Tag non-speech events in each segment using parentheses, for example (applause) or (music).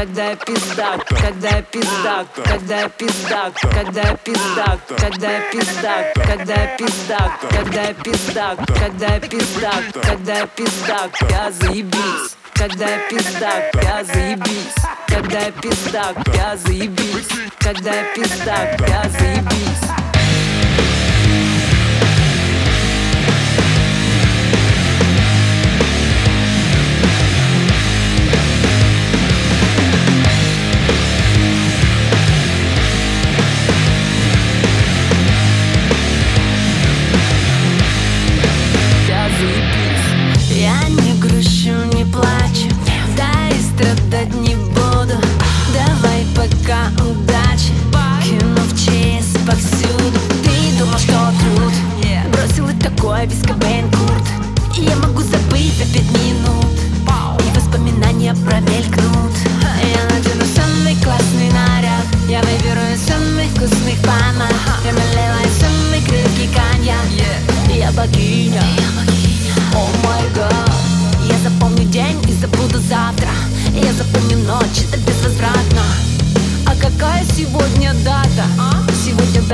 когда я пизда, когда я пизда, когда я пизда, когда я пизда, когда я пизда, когда я пизда, когда я пизда, когда я пизда, когда я пизда, я заебись. Когда я пизда, я заебись. Когда я пизда, я заебись. Когда я пизда, я заебись. wish you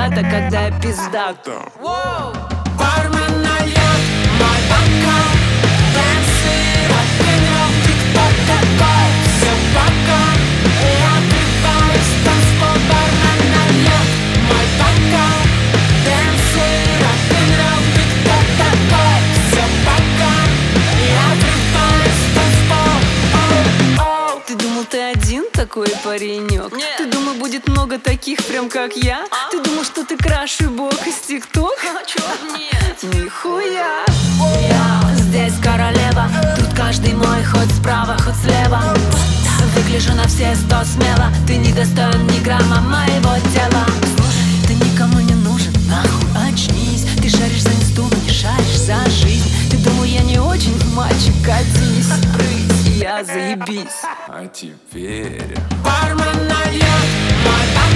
Дата, когда я пиздата Бармен нальет мой бокал Дэнсы, рок-н-ролл, ты кто такой? Все пока Я отрываюсь, танцпол Бармен нальет мой бокал рок-н-ролл, ты кто такой? Все пока Я отрываюсь, танцпол Ты думал, ты один такой паренек? Нет. Будет много таких, прям как я? А? Ты думал, что ты краши бог из тикток? А? (laughs) Нет. Нихуя. Я здесь королева. Тут каждый мой хоть справа, хоть слева. Выгляжу на все сто смело. Ты не достоин ни грамма моего тела. Слушай, ты никому не нужен, нахуй очнись. Ты шаришь за инсту, но не шаришь за жизнь. Ты думал, я не очень мальчик, катись Прысь, я заебись. А теперь Бармен нальет my back.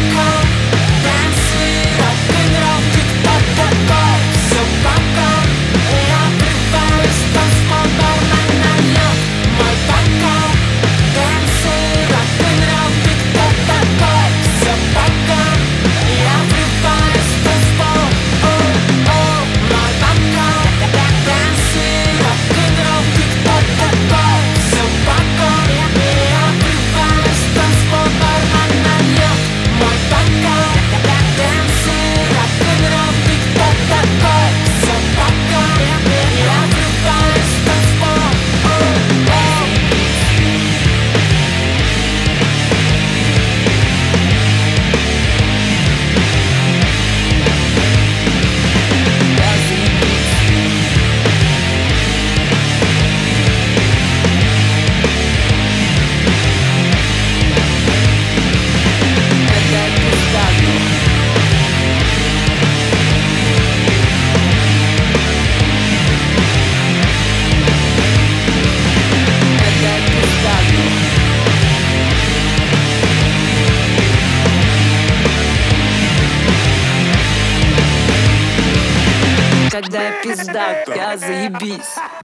пизда, пизда, я заебись.